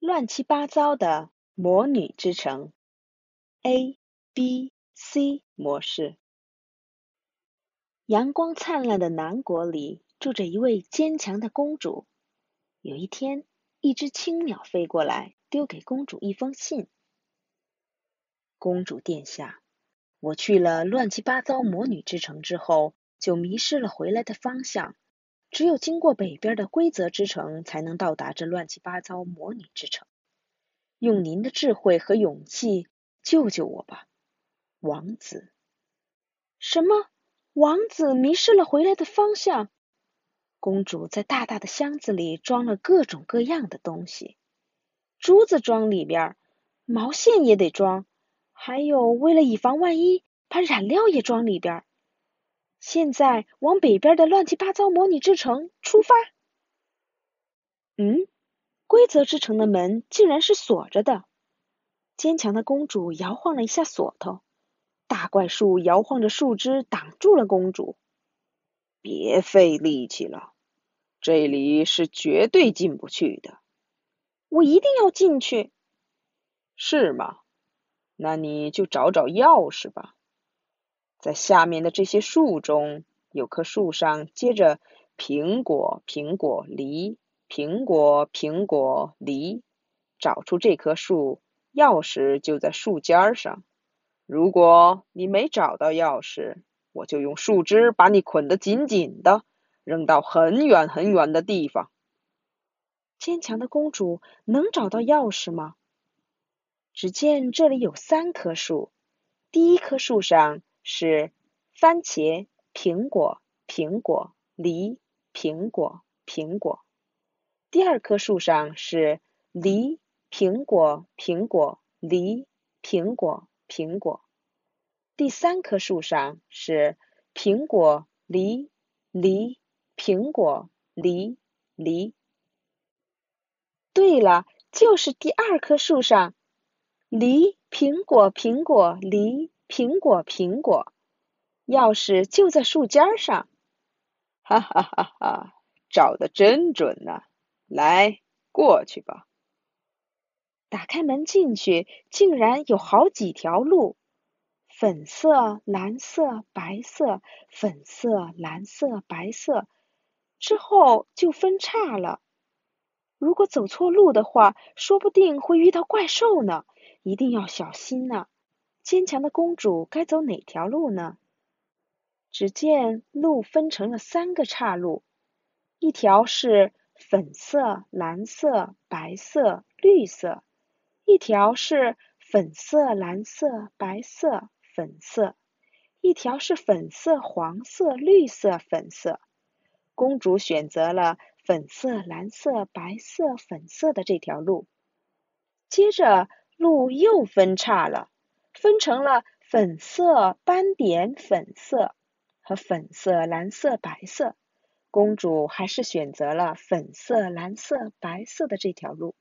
乱七八糟的魔女之城，A B C 模式。阳光灿烂的南国里，住着一位坚强的公主。有一天，一只青鸟飞过来，丢给公主一封信：“公主殿下，我去了乱七八糟魔女之城之后，就迷失了回来的方向。”只有经过北边的规则之城，才能到达这乱七八糟魔女之城。用您的智慧和勇气救救我吧，王子。什么？王子迷失了回来的方向？公主在大大的箱子里装了各种各样的东西，珠子装里边，毛线也得装，还有为了以防万一，把染料也装里边。现在往北边的乱七八糟模拟之城出发。嗯，规则之城的门竟然是锁着的。坚强的公主摇晃了一下锁头，大怪树摇晃着树枝挡住了公主。别费力气了，这里是绝对进不去的。我一定要进去。是吗？那你就找找钥匙吧。在下面的这些树中，有棵树上结着苹果、苹果、梨、苹果、苹果、梨。找出这棵树，钥匙就在树尖上。如果你没找到钥匙，我就用树枝把你捆得紧紧的，扔到很远很远的地方。坚强的公主能找到钥匙吗？只见这里有三棵树，第一棵树上。是番茄、苹果、苹果、梨、苹果、苹果。第二棵树上是梨、苹果、苹果、梨、苹果、苹果。第三棵树上是苹果、梨、梨、苹果、梨、梨。对了，就是第二棵树上，梨、苹果、苹果、梨。苹果，苹果，钥匙就在树尖上，哈哈哈哈！找的真准呐！来，过去吧。打开门进去，竟然有好几条路：粉色、蓝色、白色，粉色、蓝色、白色。之后就分叉了。如果走错路的话，说不定会遇到怪兽呢，一定要小心呐！坚强的公主该走哪条路呢？只见路分成了三个岔路，一条是粉色、蓝色、白色、绿色；一条是粉色、蓝色、白色、粉色；一条是粉色、黄色、绿色、粉色。公主选择了粉色、蓝色、白色、粉色的这条路。接着路又分叉了。分成了粉色斑点粉色和粉色蓝色白色，公主还是选择了粉色蓝色白色的这条路。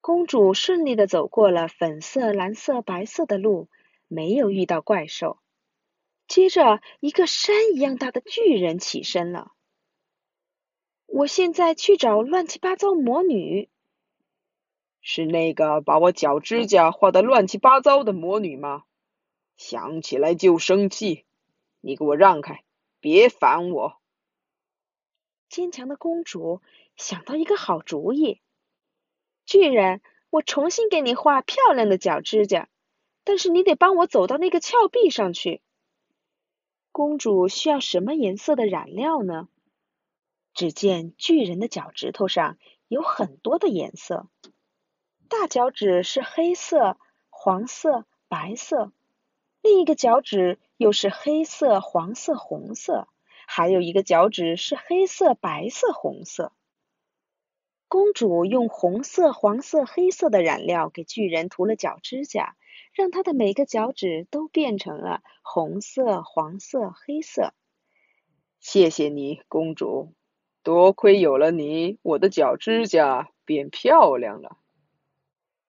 公主顺利的走过了粉色蓝色白色的路，没有遇到怪兽。接着，一个山一样大的巨人起身了。我现在去找乱七八糟魔女。是那个把我脚指甲画的乱七八糟的魔女吗？想起来就生气！你给我让开，别烦我！坚强的公主想到一个好主意。巨人，我重新给你画漂亮的脚指甲，但是你得帮我走到那个峭壁上去。公主需要什么颜色的染料呢？只见巨人的脚趾头上有很多的颜色。大脚趾是黑色、黄色、白色，另一个脚趾又是黑色、黄色、红色，还有一个脚趾是黑色、白色、红色。公主用红色、黄色、黑色的染料给巨人涂了脚指甲，让他的每个脚趾都变成了红色、黄色、黑色。谢谢你，公主，多亏有了你，我的脚指甲变漂亮了。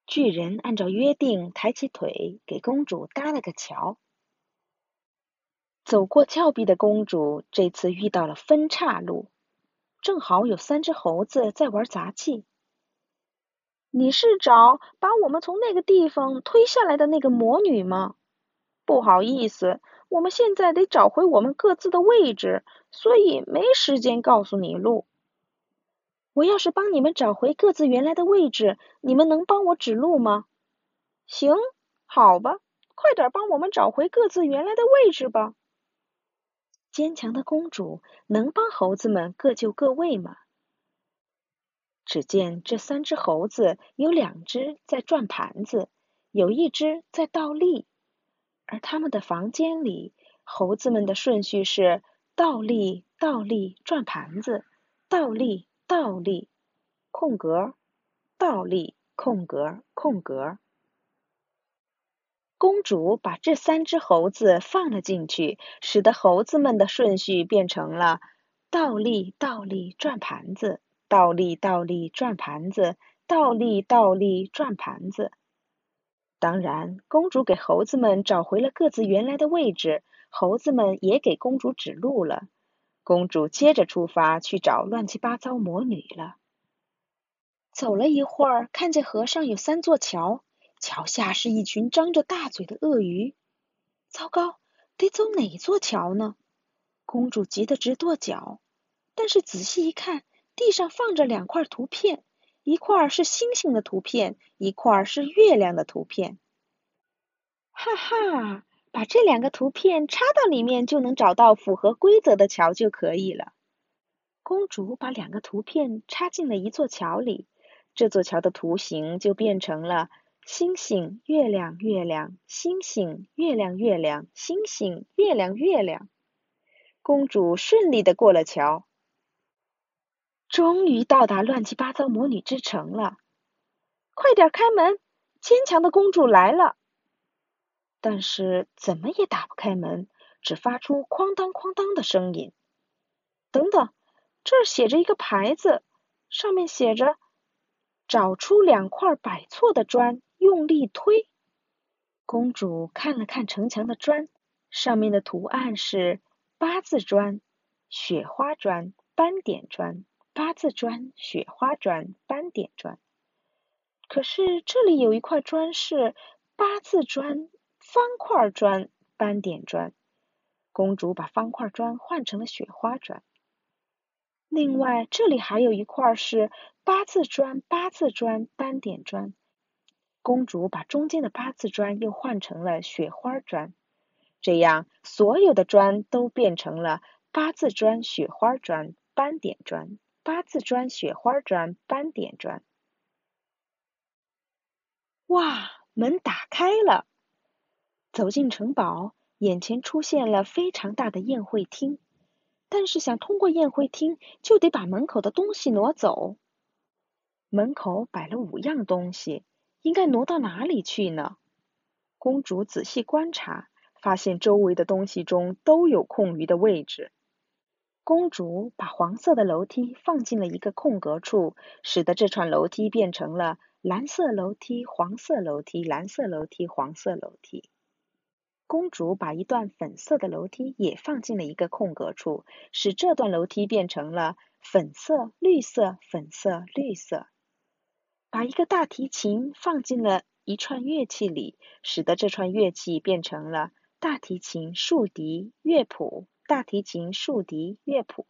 巨人按照约定抬起腿，给公主搭了个桥。走过峭壁的公主这次遇到了分岔路，正好有三只猴子在玩杂技。你是找把我们从那个地方推下来的那个魔女吗？不好意思，我们现在得找回我们各自的位置，所以没时间告诉你路。我要是帮你们找回各自原来的位置，你们能帮我指路吗？行，好吧，快点帮我们找回各自原来的位置吧。坚强的公主能帮猴子们各就各位吗？只见这三只猴子有两只在转盘子，有一只在倒立，而他们的房间里，猴子们的顺序是倒立、倒立、转盘子、倒立、倒立、空格、倒立、空格、空格。公主把这三只猴子放了进去，使得猴子们的顺序变成了倒立、倒立、转盘子。倒立，倒立，转盘子；倒立，倒立，转盘子。当然，公主给猴子们找回了各自原来的位置，猴子们也给公主指路了。公主接着出发去找乱七八糟魔女了。走了一会儿，看见河上有三座桥，桥下是一群张着大嘴的鳄鱼。糟糕，得走哪座桥呢？公主急得直跺脚。但是仔细一看，地上放着两块图片，一块是星星的图片，一块是月亮的图片。哈哈，把这两个图片插到里面，就能找到符合规则的桥就可以了。公主把两个图片插进了一座桥里，这座桥的图形就变成了星星、月亮、月亮、星星、月亮、月亮、星星、月亮、月亮。公主顺利的过了桥。终于到达乱七八糟魔女之城了，快点开门！坚强的公主来了，但是怎么也打不开门，只发出哐当哐当的声音。等等，这儿写着一个牌子，上面写着：“找出两块摆错的砖，用力推。”公主看了看城墙的砖，上面的图案是八字砖、雪花砖、斑点砖。八字砖、雪花砖、斑点砖。可是这里有一块砖是八字砖、方块砖、斑点砖。公主把方块砖换成了雪花砖。另外，这里还有一块是八字砖、八字砖、斑点砖。公主把中间的八字砖又换成了雪花砖。这样，所有的砖都变成了八字砖、雪花砖、斑点砖。八字砖、雪花砖、斑点砖。哇！门打开了，走进城堡，眼前出现了非常大的宴会厅。但是想通过宴会厅，就得把门口的东西挪走。门口摆了五样东西，应该挪到哪里去呢？公主仔细观察，发现周围的东西中都有空余的位置。公主把黄色的楼梯放进了一个空格处，使得这串楼梯变成了蓝色楼梯、黄色楼梯、蓝色楼梯、黄色楼梯。公主把一段粉色的楼梯也放进了一个空格处，使这段楼梯变成了粉色、绿色、粉色、绿色。把一个大提琴放进了一串乐器里，使得这串乐器变成了大提琴、竖笛、乐谱。大提琴、竖笛、乐谱，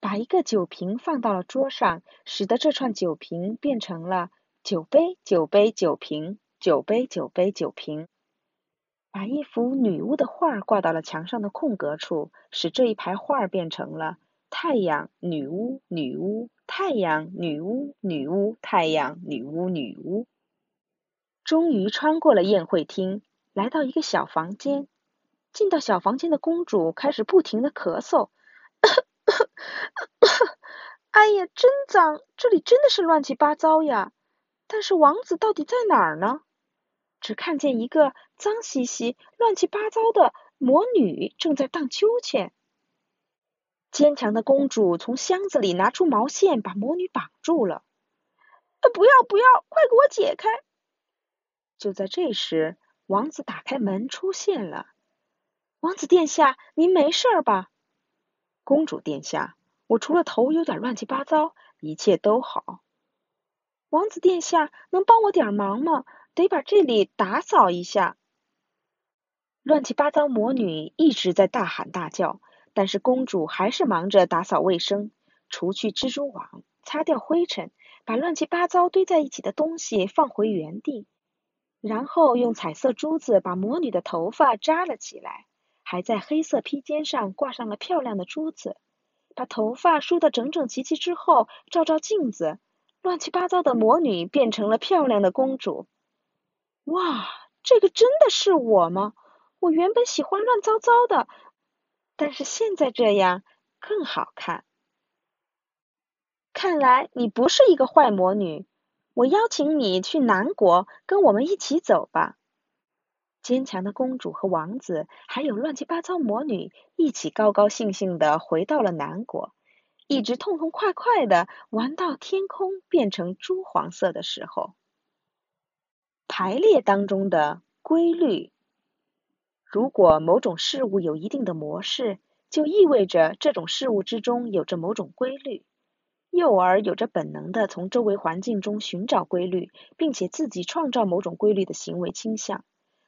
把一个酒瓶放到了桌上，使得这串酒瓶变成了酒杯、酒杯、酒瓶、酒杯、酒杯、酒瓶。把一幅女巫的画挂到了墙上的空格处，使这一排画变成了太阳、女巫、女巫、太阳、女巫、女巫、太阳、女巫、女巫。终于穿过了宴会厅，来到一个小房间。进到小房间的公主开始不停的咳嗽，咳咳咳哎呀，真脏！这里真的是乱七八糟呀。但是王子到底在哪儿呢？只看见一个脏兮兮、乱七八糟的魔女正在荡秋千。坚强的公主从箱子里拿出毛线，把魔女绑住了。不要不要，快给我解开！就在这时，王子打开门出现了。王子殿下，您没事吧？公主殿下，我除了头有点乱七八糟，一切都好。王子殿下，能帮我点忙吗？得把这里打扫一下。乱七八糟魔女一直在大喊大叫，但是公主还是忙着打扫卫生，除去蜘蛛网，擦掉灰尘，把乱七八糟堆在一起的东西放回原地，然后用彩色珠子把魔女的头发扎了起来，还在黑色披肩上挂上了漂亮的珠子。把头发梳得整整齐齐之后，照照镜子。乱七八糟的魔女变成了漂亮的公主。哇，这个真的是我吗？我原本喜欢乱糟糟的，但是现在这样更好看。看来你不是一个坏魔女。我邀请你去南国，跟我们一起走吧。坚强的公主和王子，还有乱七八糟魔女，一起高高兴兴的回到了南国。一直痛痛快快的玩到天空变成朱黄色的时候，排列当中的规律。如果某种事物有一定的模式，就意味着这种事物之中有着某种规律。幼儿有着本能的从周围环境中寻找规律，并且自己创造某种规律的行为倾向。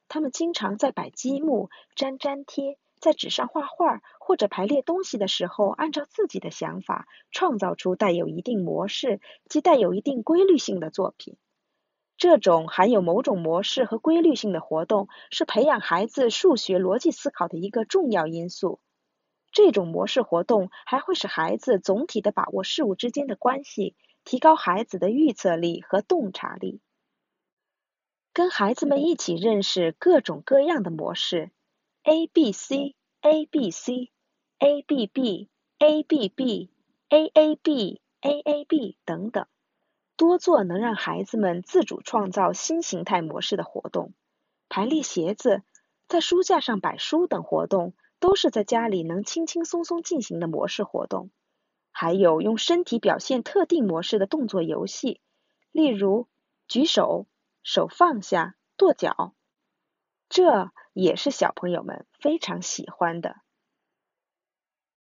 他们经常在摆积木、粘粘贴。在纸上画画或者排列东西的时候，按照自己的想法创造出带有一定模式即带有一定规律性的作品。这种含有某种模式和规律性的活动是培养孩子数学逻辑思考的一个重要因素。这种模式活动还会使孩子总体的把握事物之间的关系，提高孩子的预测力和洞察力。跟孩子们一起认识各种各样的模式。a b c a b c a b b a b b a a b a a b 等等，多做能让孩子们自主创造新形态模式的活动。排列鞋子，在书架上摆书等活动，都是在家里能轻轻松松进行的模式活动。还有用身体表现特定模式的动作游戏，例如举手、手放下、跺脚。这也是小朋友们非常喜欢的。